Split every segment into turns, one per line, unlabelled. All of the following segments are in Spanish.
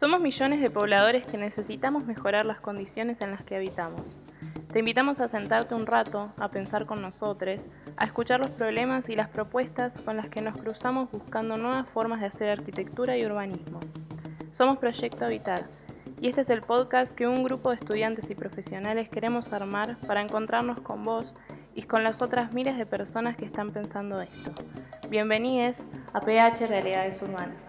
Somos millones de pobladores que necesitamos mejorar las condiciones en las que habitamos. Te invitamos a sentarte un rato, a pensar con nosotros, a escuchar los problemas y las propuestas con las que nos cruzamos buscando nuevas formas de hacer arquitectura y urbanismo. Somos Proyecto Habitar y este es el podcast que un grupo de estudiantes y profesionales queremos armar para encontrarnos con vos y con las otras miles de personas que están pensando esto. Bienvenidos a PH Realidades Urbanas.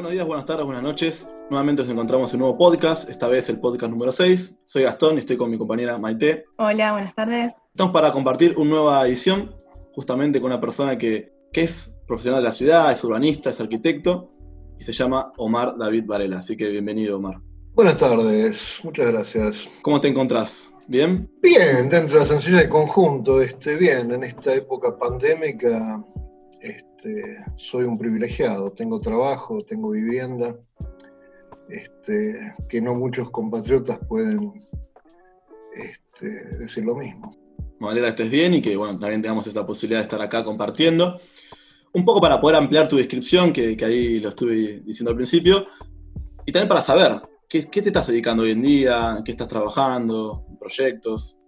Buenos días, buenas tardes, buenas noches. Nuevamente nos encontramos en un nuevo podcast, esta vez el podcast número 6. Soy Gastón y estoy con mi compañera Maite.
Hola, buenas tardes.
Estamos para compartir una nueva edición, justamente con una persona que, que es profesional de la ciudad, es urbanista, es arquitecto y se llama Omar David Varela. Así que bienvenido, Omar.
Buenas tardes, muchas gracias.
¿Cómo te encontrás? ¿Bien?
Bien, dentro de la sencillez del conjunto, este, bien, en esta época pandémica este, soy un privilegiado, tengo trabajo, tengo vivienda, este, que no muchos compatriotas pueden este, decir lo mismo.
Me alegra que estés bien y que bueno, también tengamos esta posibilidad de estar acá compartiendo. Un poco para poder ampliar tu descripción, que, ahí lo estuve diciendo al principio, y también para saber qué, te estás dedicando hoy en día, qué estás trabajando, proyectos.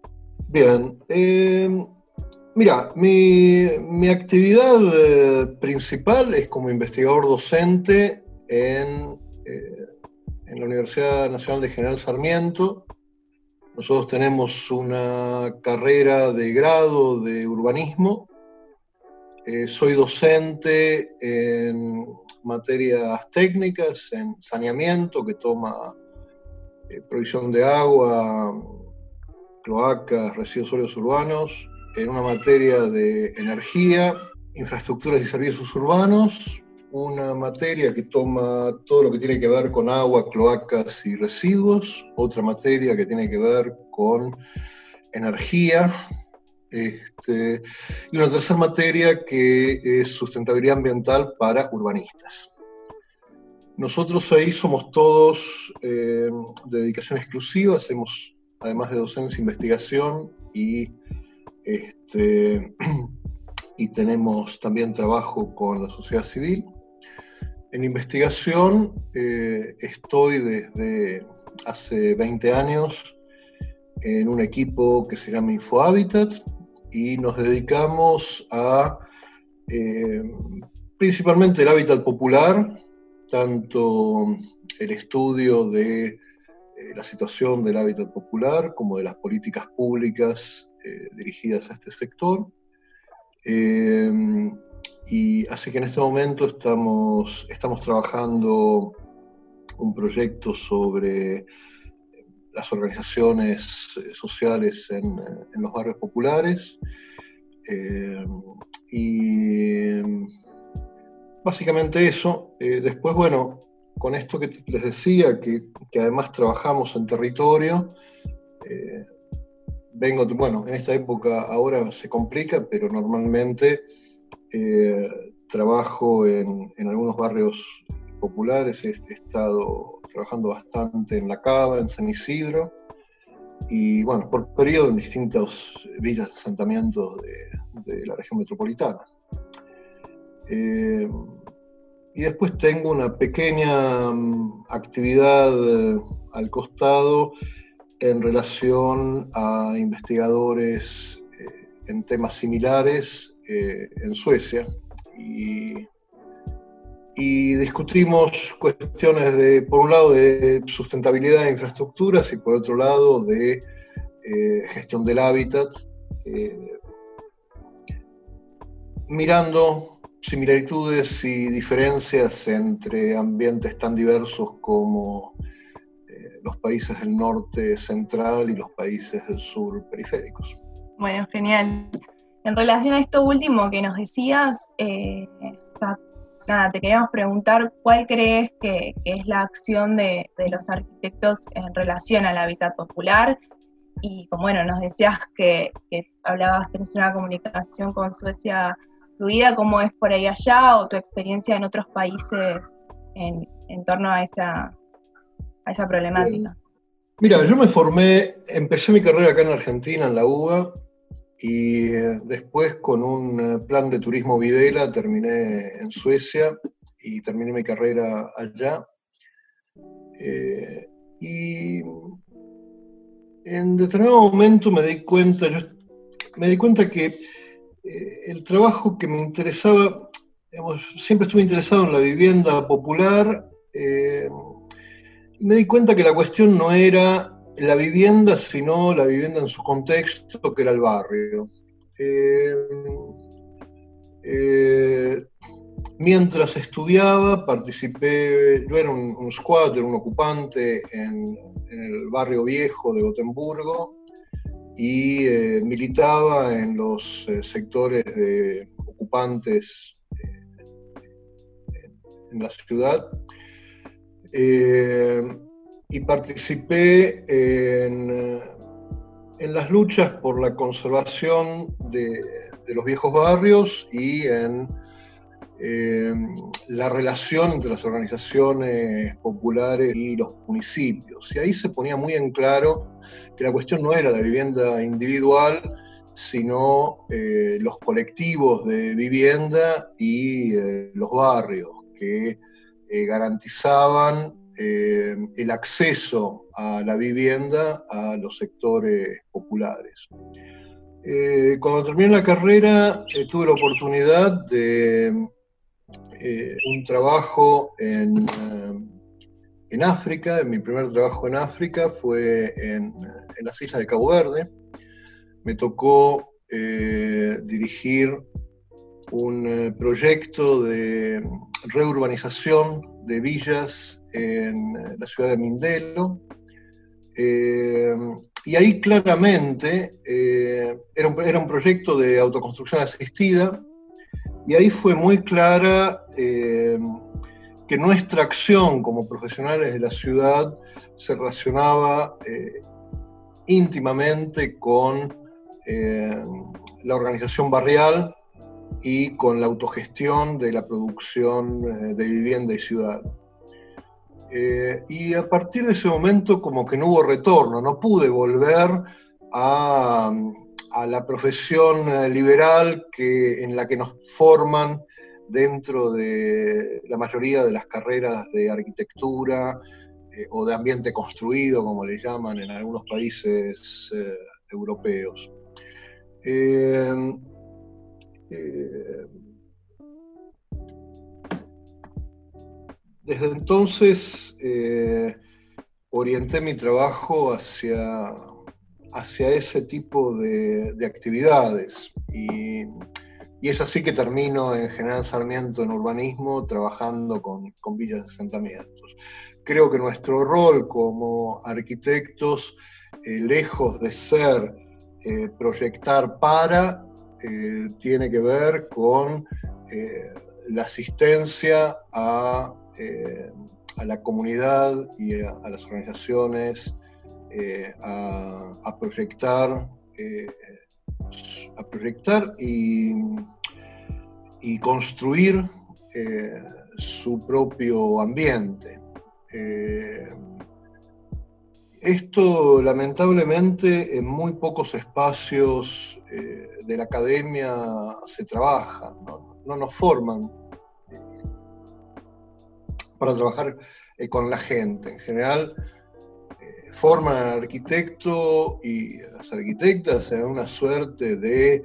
Bien, eh, Mira, mi, actividad eh, principal es como investigador docente en, eh, en, la Universidad Nacional de General Sarmiento. Nosotros tenemos una carrera de grado de urbanismo. Eh, soy docente en materias técnicas, en saneamiento, que toma provisión de agua, cloacas, residuos sólidos urbanos, en una materia de energía, infraestructuras y servicios urbanos, una materia que toma todo lo que tiene que ver con agua, cloacas y residuos, otra materia que tiene que ver con energía, este, y una tercera materia que es sustentabilidad ambiental para urbanistas. Nosotros ahí somos todos eh, de dedicación exclusiva, hacemos además de docencia, investigación y este, y tenemos también trabajo con la sociedad civil. En investigación eh, estoy desde hace 20 años en un equipo que se llama InfoHabitat y nos dedicamos a eh, principalmente el hábitat popular, tanto el estudio de eh, la situación del hábitat popular como de las políticas públicas eh, dirigidas a este sector. Eh, y así que en este momento estamos, estamos trabajando un proyecto sobre las organizaciones eh, sociales en, los barrios populares. y básicamente eso. después, bueno, con esto que les decía, que, que además trabajamos en territorio, vengo, bueno, en esta época ahora se complica, pero normalmente eh, trabajo en, algunos barrios populares, he, estado trabajando bastante en La Cava, en San Isidro, y bueno, por periodo en distintos villas de asentamientos de, la región metropolitana. Eh, y después tengo una pequeña mm, actividad eh, al costado en relación a investigadores eh, en temas similares eh, en Suecia. Y, discutimos cuestiones de, por un lado, de sustentabilidad de infraestructuras y por otro lado, de eh, gestión del hábitat, mirando similitudes y diferencias entre ambientes tan diversos como los países del norte central y los países del sur periféricos.
Bueno, genial. En relación a esto último que nos decías, eh, nada, te queríamos preguntar cuál crees que, es la acción de, los arquitectos en relación al hábitat popular y como bueno, nos decías que, hablabas, tenés una comunicación con Suecia fluida, ¿cómo es por ahí allá o tu experiencia en otros países en, en torno a esa, a esa problemática?
Mira, yo me formé, empecé mi carrera acá en Argentina, en la UBA, y después con un plan de turismo Videla terminé en Suecia y terminé mi carrera allá. y en determinado momento me di cuenta, me di cuenta que el trabajo que me interesaba, siempre estuve interesado en la vivienda popular, me di cuenta que la cuestión no era la vivienda, sino la vivienda en su contexto, que era el barrio. Eh, eh, mientras estudiaba, participé, yo era un, squatter, un ocupante en, el barrio viejo de Gotemburgo y eh, militaba en los sectores de ocupantes en la ciudad y participé en, las luchas por la conservación de, los viejos barrios y en la relación entre las organizaciones populares y los municipios. Y ahí se ponía muy en claro que la cuestión no era la vivienda individual, sino eh, los colectivos de vivienda y eh, los barrios que eh, garantizaban eh, el acceso a la vivienda a los sectores populares. Eh, cuando terminé la carrera tuve la oportunidad de un trabajo en, en, África, mi primer trabajo en África fue en, en las islas de Cabo Verde. Me tocó dirigir un proyecto de reurbanización de villas en eh, la ciudad de Mindelo. Eh, y ahí claramente eh, era, un, proyecto de autoconstrucción asistida, y ahí fue muy clara que nuestra acción como profesionales de la ciudad se relacionaba íntimamente con la organización barrial y con la autogestión de la producción eh, de vivienda y ciudad. Eh, y a partir de ese momento como que no hubo retorno, no pude volver a, la profesión eh, liberal que, en la que nos forman dentro de la mayoría de las carreras de arquitectura o de ambiente construido, como le llaman en algunos países europeos. Eh, desde entonces eh, orienté mi trabajo hacia, hacia ese tipo de, actividades y, es así que termino en General Sarmiento en urbanismo trabajando con, villas de asentamientos. Creo que nuestro rol como arquitectos, eh, lejos de ser proyectar para, eh, tiene que ver con eh, la asistencia a, eh, a, la comunidad y a, las organizaciones a, proyectar, a proyectar y, y construir su propio ambiente. Esto lamentablemente en muy pocos espacios de la academia se trabaja, no, nos forman eh, para trabajar eh, con la gente. En general, eh, forman al arquitecto y las arquitectas en una suerte de,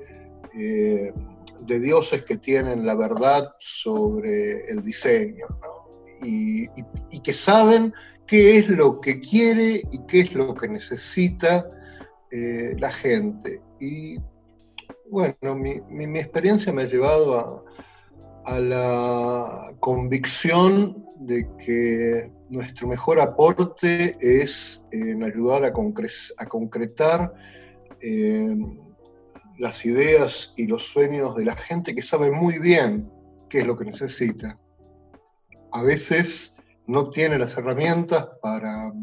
de dioses que tienen la verdad sobre el diseño y, y que saben qué es lo que quiere y qué es lo que necesita la gente. Y bueno, mi, experiencia me ha llevado a, la convicción de que nuestro mejor aporte es en ayudar a, concretar eh, las ideas y los sueños de la gente que sabe muy bien qué es lo que necesita. A veces no tiene las herramientas para,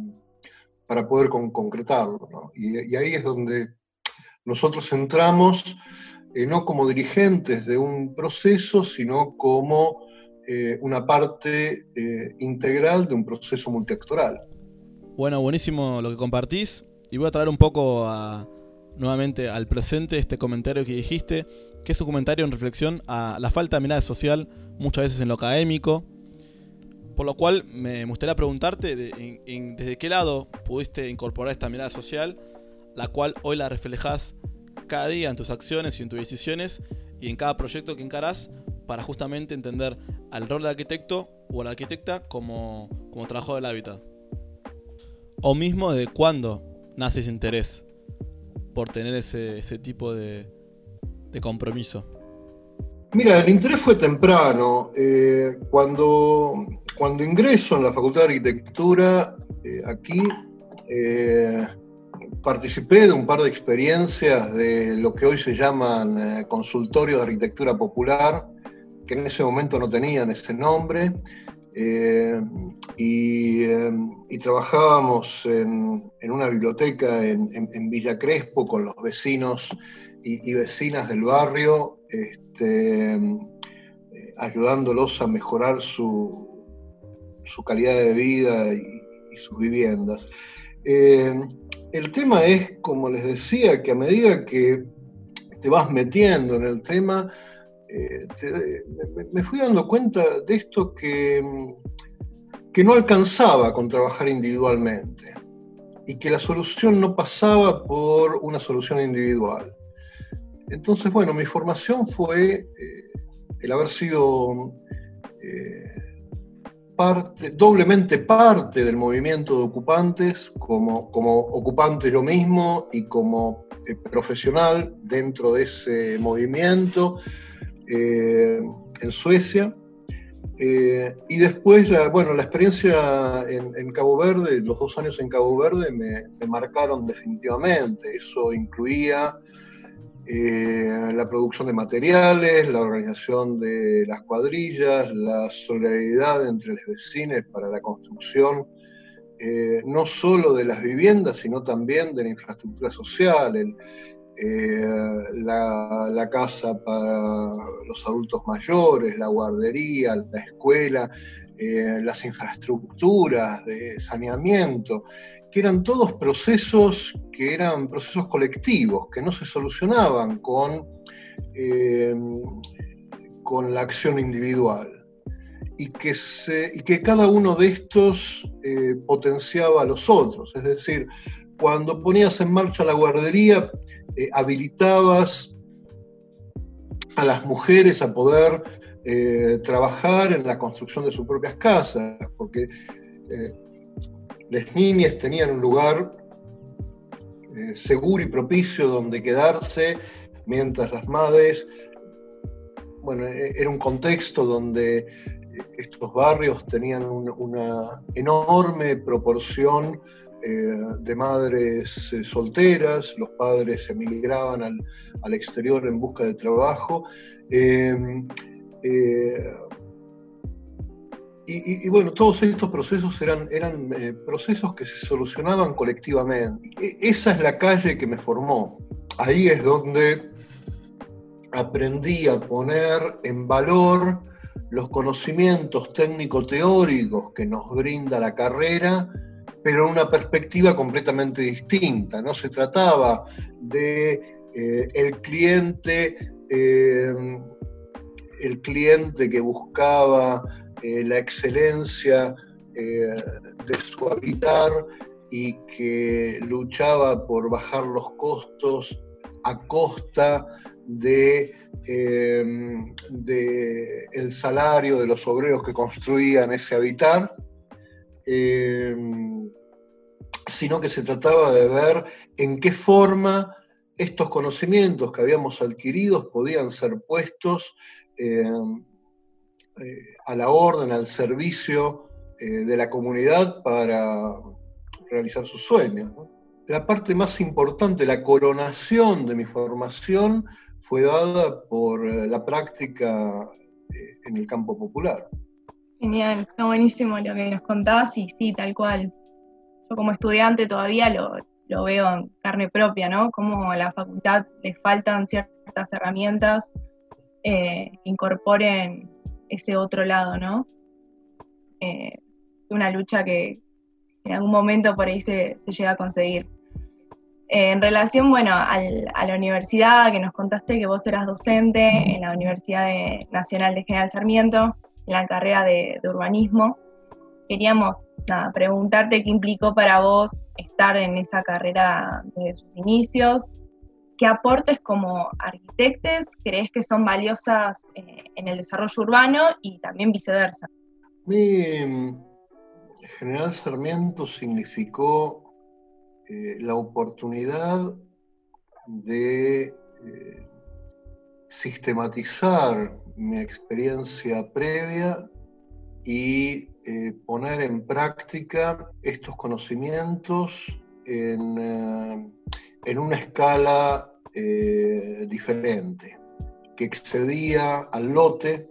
para poder concretarlo. y ahí es donde nosotros entramos eh, no como dirigentes de un proceso, sino como eh, una parte eh, integral de un proceso multiactoral.
Bueno, buenísimo lo que compartís y voy a traer un poco nuevamente al presente este comentario que dijiste, que es un comentario en reflexión a la falta de mirada social, muchas veces en lo académico. Por lo cual me gustaría preguntarte desde qué lado pudiste incorporar esta mirada social, la cual hoy la reflejas cada día en tus acciones y en tus decisiones y en cada proyecto que encarás para justamente entender al rol del arquitecto o la arquitecta como, como trabajo del hábitat. O mismo de cuándo nace ese interés por tener ese, tipo de, compromiso.
Mira, el interés fue temprano. Eh, cuando, cuando ingreso en la Facultad de Arquitectura, eh, aquí eh, participé de un par de experiencias de lo que hoy se llaman consultorios de arquitectura popular, que en ese momento no tenían ese nombre, eh, y, trabajábamos en, una biblioteca en, Villa Crespo con los vecinos y, vecinas del barrio, este, eh, ayudándolos a mejorar su, calidad de vida y, sus viviendas. Eh, el tema es, como les decía, que a medida que te vas metiendo en el tema, eh, me, fui dando cuenta de esto que, que no alcanzaba con trabajar individualmente y que la solución no pasaba por una solución individual. Entonces, bueno, mi formación fue eh, el haber sido eh, parte, doblemente parte del movimiento de ocupantes, como, como ocupante yo mismo y como profesional dentro de ese movimiento, eh, en Suecia. Eh, y después, bueno, la experiencia en, Cabo Verde, los dos años en Cabo Verde me, marcaron definitivamente. Eso incluía eh, la producción de materiales, la organización de las cuadrillas, la solidaridad entre los vecinos para la construcción, no solo de las viviendas, sino también de la infraestructura social, eh, la, casa para los adultos mayores, la guardería, la escuela, eh, las infraestructuras de saneamiento, que eran todos procesos que eran procesos colectivos, que no se solucionaban con, eh, con la acción individual. Y que, y que cada uno de estos potenciaba a los otros. Es decir, cuando ponías en marcha la guardería, eh, habilitabas a las mujeres a poder eh, trabajar en la construcción de sus propias casas, porque eh, las niñas tenían un lugar seguro y propicio donde quedarse, mientras las madres, bueno, era un contexto donde estos barrios tenían una enorme proporción eh, de madres eh, solteras, los padres emigraban al, exterior en busca de trabajo. Eh, y, bueno, todos estos procesos eran, eran procesos que se solucionaban colectivamente. E, esa es la calle que me formó. Ahí es donde aprendí a poner en valor los conocimientos técnico-teóricos que nos brinda la carrera pero en una perspectiva completamente distinta. No se trataba de eh, el cliente, eh, el cliente que buscaba eh, la excelencia de su habitar y que luchaba por bajar los costos a costa de, de el salario de los obreros que construían ese habitar eh, sino que se trataba de ver en qué forma estos conocimientos que habíamos adquirido podían ser puestos eh, eh, a la orden, al servicio de la comunidad para realizar sus sueños. La parte más importante, la coronación de mi formación, fue dada por la práctica en el campo popular.
Genial, está buenísimo lo que nos contás y sí, tal cual. Yo como estudiante todavía lo, veo en carne propia, ¿no? Como a la facultad le faltan ciertas herramientas eh, incorporen ese otro lado, ¿no? Eh, una lucha que en algún momento por ahí se, llega a conseguir. Eh, en relación, bueno, a la universidad, que nos contaste que vos eras docente en la Universidad Nacional de General Sarmiento, en la carrera de, urbanismo, queríamos preguntarte qué implicó para vos estar en esa carrera desde sus inicios, qué aportes como arquitectes crees que son valiosas eh, en el desarrollo urbano y también viceversa.
Mi General Sarmiento significó eh, la oportunidad de eh, sistematizar mi experiencia previa y poner en práctica estos conocimientos en, una escala diferente, que excedía al lote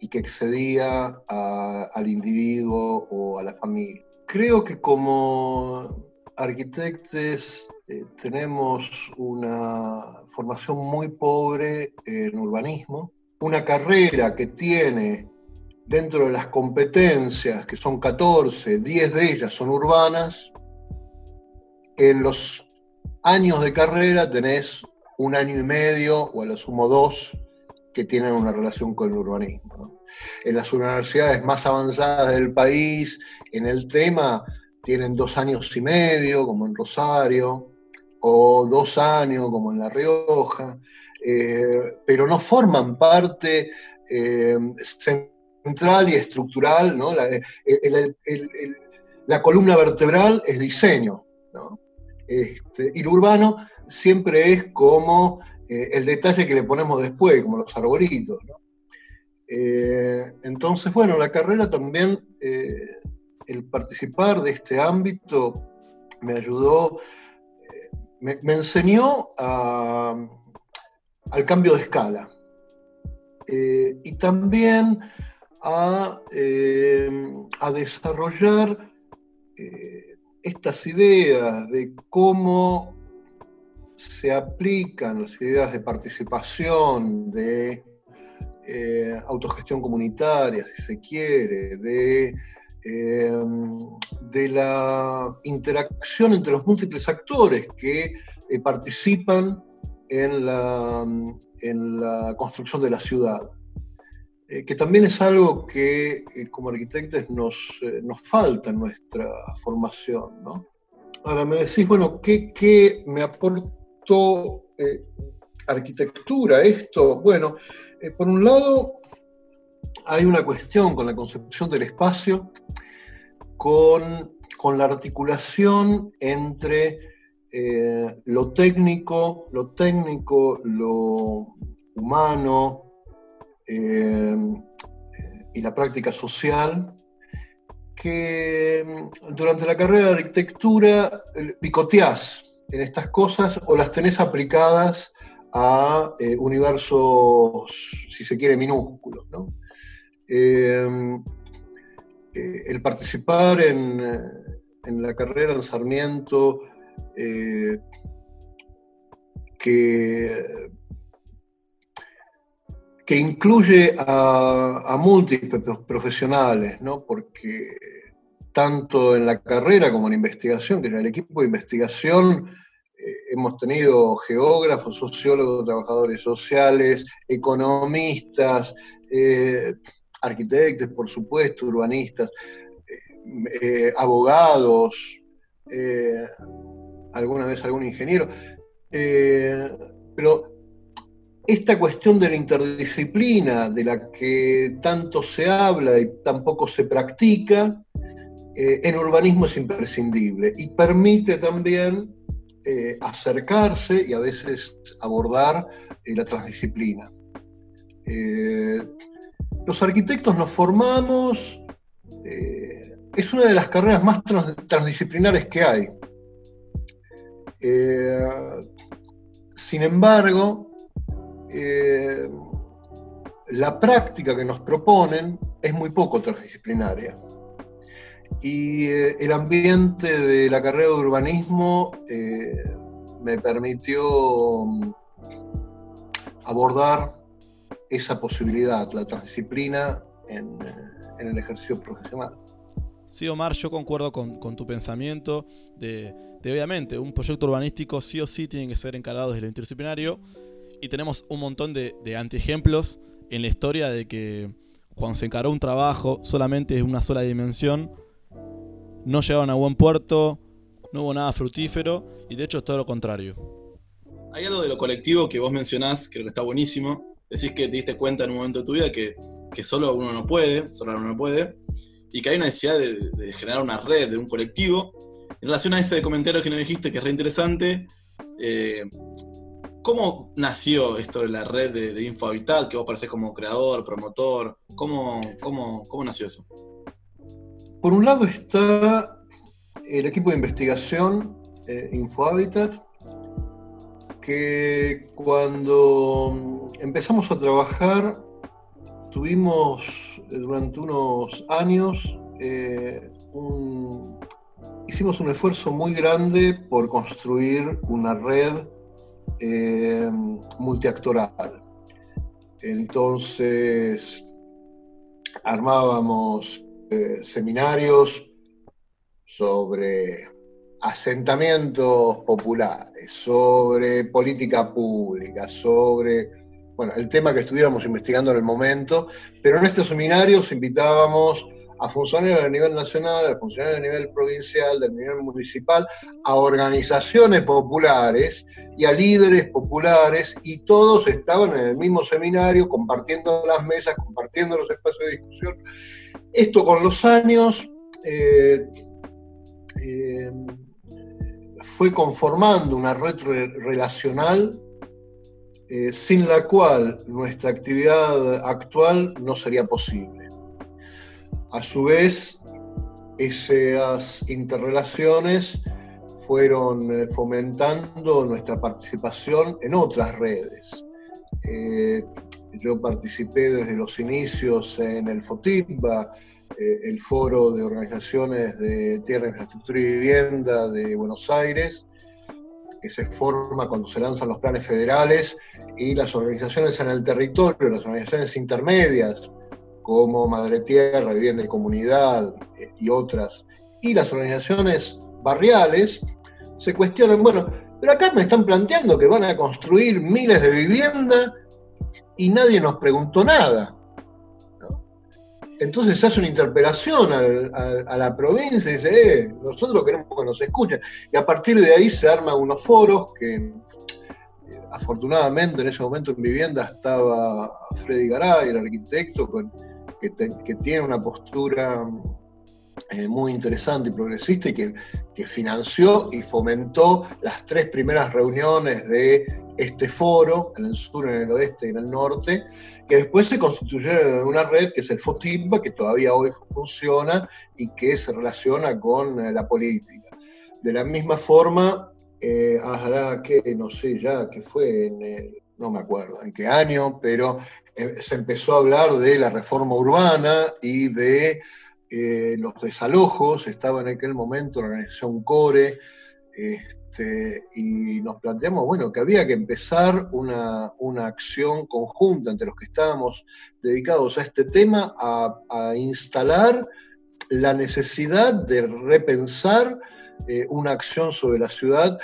y que excedía al individuo o a la familia. Creo que como arquitectos eh, tenemos una formación muy pobre en urbanismo, una carrera que tiene dentro de las competencias, que son 14, 10 de ellas son urbanas, en los años de carrera tenés un año y medio o a lo sumo dos que tienen una relación con el urbanismo. En las universidades más avanzadas del país, en el tema, tienen dos años y medio, como en Rosario, o dos años, como en La Rioja, eh, pero no forman parte eh, central y estructural, ¿no? la, columna vertebral es diseño, este, y lo urbano siempre es como eh, el detalle que le ponemos después, como los arbolitos. entonces, bueno, la carrera también el participar de este ámbito me ayudó, eh, me, enseñó al cambio de escala eh, y también a, eh, desarrollar estas ideas de cómo se aplican las ideas de participación, de autogestión comunitaria, si se quiere, de Em, de la interacción entre los múltiples actores que eh, participan en la, en la, construcción de la ciudad, eh, que también es algo que eh, como arquitectos nos, nos, falta en nuestra formación. ¿no? Ahora me decís, bueno, ¿qué, qué me aportó arquitectura esto? Bueno, por un lado, hay una cuestión con la concepción del espacio, con, la articulación entre eh, lo técnico, lo técnico, lo humano eh, y la práctica social, que mm, durante la carrera de arquitectura eh, picoteás en estas cosas o las tenés aplicadas a universos, si se quiere, minúsculos. ¿no? Eh, eh, el participar en, la carrera en Sarmiento, eh, que, que, incluye a, múltiples profesionales, ¿no? porque tanto en la carrera como en la investigación, que en el equipo de investigación hemos tenido geógrafos, sociólogos, trabajadores sociales, economistas, arquitectos, por supuesto, urbanistas, eh, eh, abogados, eh, alguna vez algún ingeniero, pero esta cuestión de la interdisciplina, de la que tanto se habla y tampoco se practica, en urbanismo es imprescindible y permite también acercarse y a veces abordar la transdisciplina. Los arquitectos nos formamos, eh, es una de las carreras más transdisciplinares que hay. Eh, sin embargo, eh, la práctica que nos proponen es muy poco transdisciplinaria. Y el ambiente de la carrera de urbanismo me permitió mm, abordar esa posibilidad, la transdisciplina en, el ejercicio profesional.
Sí, Omar, yo concuerdo con, tu pensamiento de, obviamente, un proyecto urbanístico sí o sí tiene que ser encarado desde lo interdisciplinario y tenemos un montón de, de antiejemplos en la historia de que cuando se encaró un trabajo solamente de una sola dimensión, no llegaron a buen puerto, no hubo nada fructífero y de hecho es todo lo contrario.
Hay algo de lo colectivo que vos mencionás, creo que está buenísimo. Decís que te diste cuenta en un momento de tu vida que, que solo uno no puede, solo uno no puede y que hay una necesidad de, generar una red, de un colectivo. En relación a ese comentario que nos dijiste, que es re interesante, eh, ¿cómo nació esto de la red de, de InfoHabitat, que vos pareces como creador, promotor? ¿Cómo, cómo, cómo nació eso?
Por un lado está el equipo de investigación eh, InfoHabitat, que cuando empezamos a trabajar tuvimos eh, durante unos años, eh, hicimos un esfuerzo muy grande por construir una red eh, multiactoral. Entonces, armábamos seminarios sobre asentamientos populares, sobre política pública, sobre bueno, el tema que estuviéramos investigando en el momento, pero en estos seminarios invitábamos a funcionarios a nivel nacional, a funcionarios a nivel provincial, del nivel municipal, a organizaciones populares y a líderes populares, y todos estaban en el mismo seminario, compartiendo las mesas, compartiendo los espacios de discusión. Esto con los años eh, eh, fue conformando una red relacional eh, sin la cual nuestra actividad actual no sería posible. A su vez, esas interrelaciones fueron eh, fomentando nuestra participación en otras redes. Eh, yo participé desde los inicios en el FOTIPBA, el Foro de Organizaciones de Tierra, Infraestructura y Vivienda de Buenos Aires, que se forma cuando se lanzan los planes federales y las organizaciones en el territorio, las organizaciones intermedias, como Madre Tierra, Vivienda y Comunidad eh, y otras, y las organizaciones barriales, se cuestionan, bueno, pero acá me están planteando que van a construir miles de viviendas y nadie nos preguntó nada. Entonces se hace una interpelación a la provincia y dice, eh, nosotros queremos que nos escuchen. Y a partir de ahí se arman unos foros que eh, afortunadamente en ese momento en vivienda estaba Freddy Garay, el arquitecto, que, tiene una postura eh, muy interesante y progresista y que, financió y fomentó las tres primeras reuniones de este foro en el sur, en el oeste y en el norte, que después se constituyó en una red que es el FOTIPA, que todavía hoy funciona y que se relaciona con eh, la política. De la misma forma, eh, que, no sé ya, que fue en no me acuerdo en qué año, pero eh, se empezó a hablar de la reforma urbana y de eh, los desalojos, estaba en aquel momento la organización CORE, este, y nos planteamos, bueno, que había que empezar una, acción conjunta entre los que estábamos dedicados a este tema, a, instalar la necesidad de repensar eh, una acción sobre la ciudad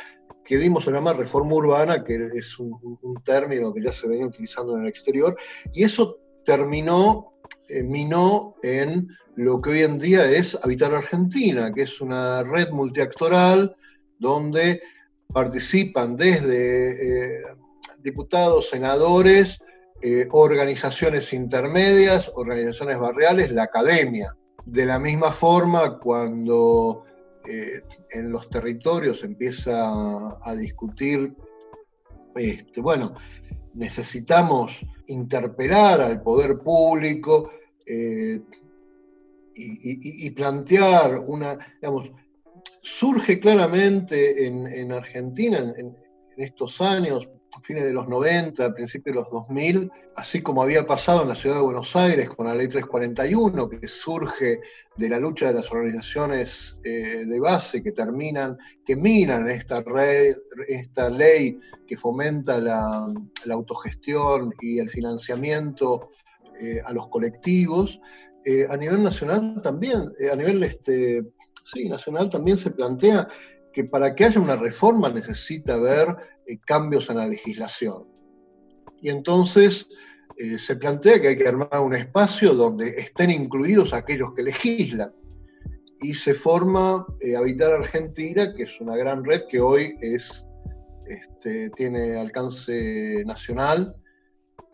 que dimos a llamar reforma urbana, que es un, término que ya se venía utilizando en el exterior, y eso terminó, eh, minó en lo que hoy en día es Habitar Argentina, que es una red multiactoral donde participan desde eh, diputados, senadores, eh, organizaciones intermedias, organizaciones barriales, la academia. De la misma forma, cuando eh, en los territorios empieza a, discutir, este, bueno, necesitamos interpelar al poder público y, plantear una, digamos, surge claramente en, Argentina en, estos años, fines de los 90, principios de los 2000, así como había pasado en la ciudad de Buenos Aires con la ley 341, que surge de la lucha de las organizaciones eh, de base que terminan, que minan esta, red, esta ley que fomenta la, autogestión y el financiamiento eh, a los colectivos, eh, a nivel nacional también, a nivel este, sí, nacional también se plantea que para que haya una reforma necesita haber cambios en la legislación. Y entonces se plantea que hay que armar un espacio donde estén incluidos aquellos que legislan y se forma Habitar Argentina, que es una gran red que hoy es este, tiene alcance nacional.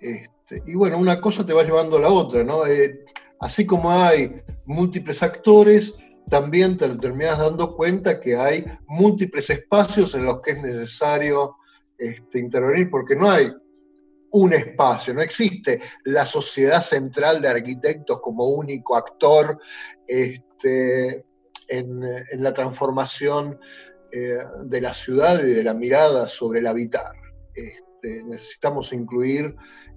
Este, y bueno, una cosa te va llevando a la otra, ¿no? Eh, así como hay múltiples actores, también te terminas dando cuenta que hay múltiples espacios en los que es necesario este, intervenir, porque no hay un espacio, no existe la sociedad central de arquitectos como único actor en, en, la transformación eh, de la ciudad y de la mirada sobre el habitar. Este, necesitamos incluir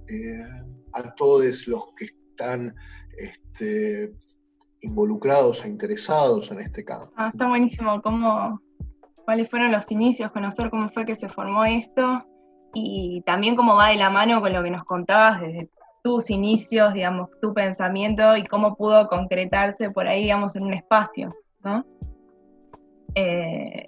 eh, a todos los que están este, involucrados e interesados en este campo.
Ah, está buenísimo. ¿Cómo, ¿Cuáles fueron los inicios? Conocer cómo fue que se formó esto y también cómo va de la mano con lo que nos contabas desde tus inicios, digamos, tu pensamiento y cómo pudo concretarse por ahí, digamos, en un espacio. Eh,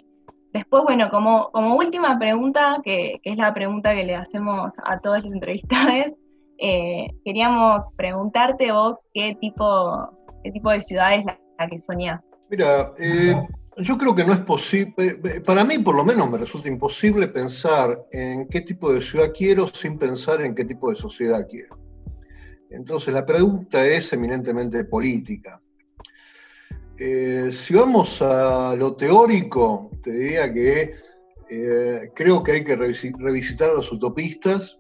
Después, bueno, como, como última pregunta, que, es la pregunta que le hacemos a todas las entrevistadas, eh, queríamos preguntarte vos qué tipo, qué tipo de ciudad es la, que soñás.
Mira, eh, yo creo que no es posible, eh, para mí por lo menos me resulta imposible pensar en qué tipo de ciudad quiero sin pensar en qué tipo de sociedad quiero. Entonces la pregunta es eminentemente política. Eh, si vamos a lo teórico, te diría que creo que hay que revisitar a los utopistas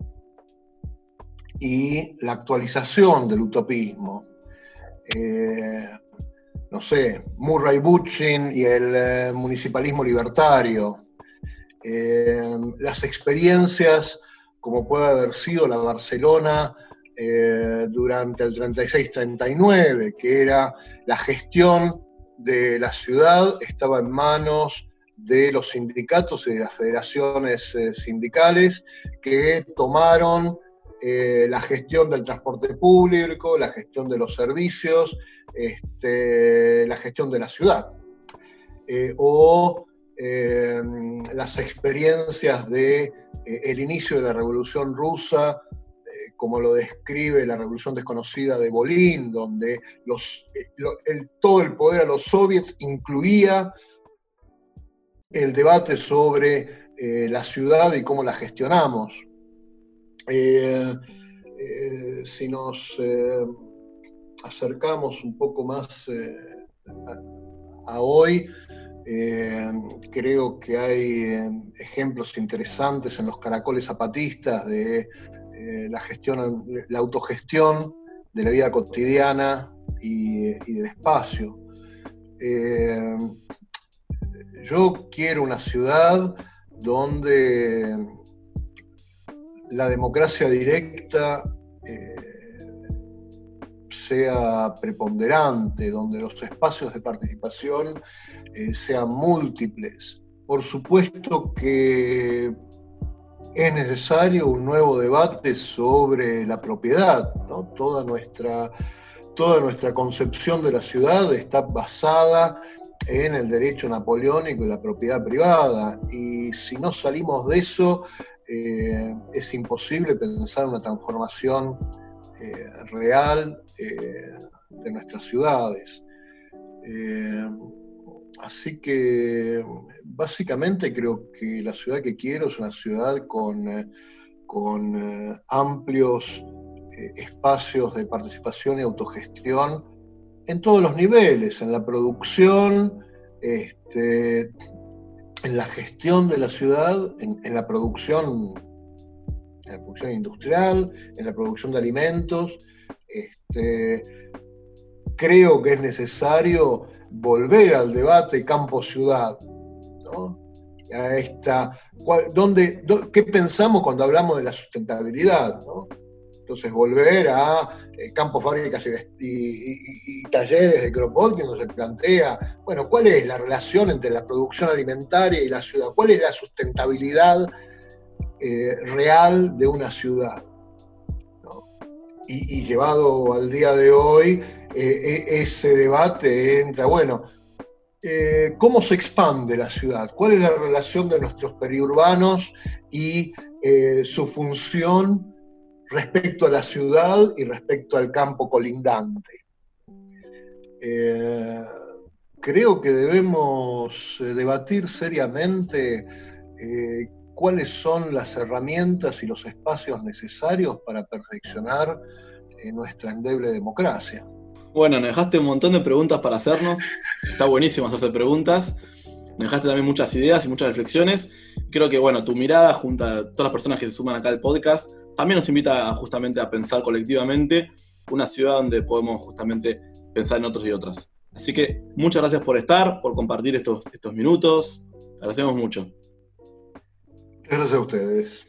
y la actualización del utopismo. Eh, no sé, Murray Bookchin y el municipalismo libertario. las experiencias, como puede haber sido la Barcelona durante el 36-39, que era la gestión de la ciudad estaba en manos de los sindicatos y de las federaciones eh, sindicales que tomaron eh, la gestión del transporte público, la gestión de los servicios, este, la gestión de la ciudad. Eh, o las experiencias de el inicio de la Revolución Rusa como lo describe la Revolución Desconocida de Bolín, donde eh, todo el poder a los soviets incluía el debate sobre eh, la ciudad y cómo la gestionamos. Eh, si nos acercamos un poco más a, hoy, creo que hay ejemplos interesantes en los caracoles zapatistas de eh, la gestión, la autogestión de la vida cotidiana y, del espacio. Eh, yo quiero una ciudad donde la democracia directa eh, sea preponderante, donde los espacios de participación sean múltiples. Por supuesto que es necesario un nuevo debate sobre la propiedad. Toda, nuestra, toda nuestra concepción de la ciudad está basada en el derecho napoleónico y la propiedad privada. Y si no salimos de eso, eh, es imposible pensar una transformación eh, real eh, de nuestras ciudades. Así que básicamente creo que la ciudad que quiero es una ciudad con, eh, amplios espacios de participación y autogestión en todos los niveles, en la producción, este, en la gestión de la ciudad, en, la producción, en la producción industrial, en la producción de alimentos. Este, creo que es necesario volver al debate campo-ciudad. A esta, ¿Qué pensamos cuando hablamos de la sustentabilidad? Entonces, volver a eh, campos, fábricas y, talleres de Cropol, que nos se plantea, bueno, ¿cuál es la relación entre la producción alimentaria y la ciudad? ¿Cuál es la sustentabilidad eh, real de una ciudad? Y, llevado al día de hoy, e, ese debate entra, bueno, ¿cómo se expande la ciudad? ¿Cuál es la relación de nuestros periurbanos y su función respecto a la ciudad y respecto al campo colindante? creo que debemos debatir seriamente cuáles son las herramientas y los espacios necesarios para perfeccionar eh, nuestra endeble democracia.
Bueno, nos dejaste un montón de preguntas para hacernos. Está buenísimo hacerse preguntas. Nos dejaste también muchas ideas y muchas reflexiones. Creo que, bueno, tu mirada junto a todas las personas que se suman acá al podcast también nos invita justamente a pensar colectivamente una ciudad donde podemos justamente pensar en otros y otras. Así que muchas gracias por estar, por compartir estos, estos minutos. Agradecemos mucho.
Gracias a ustedes.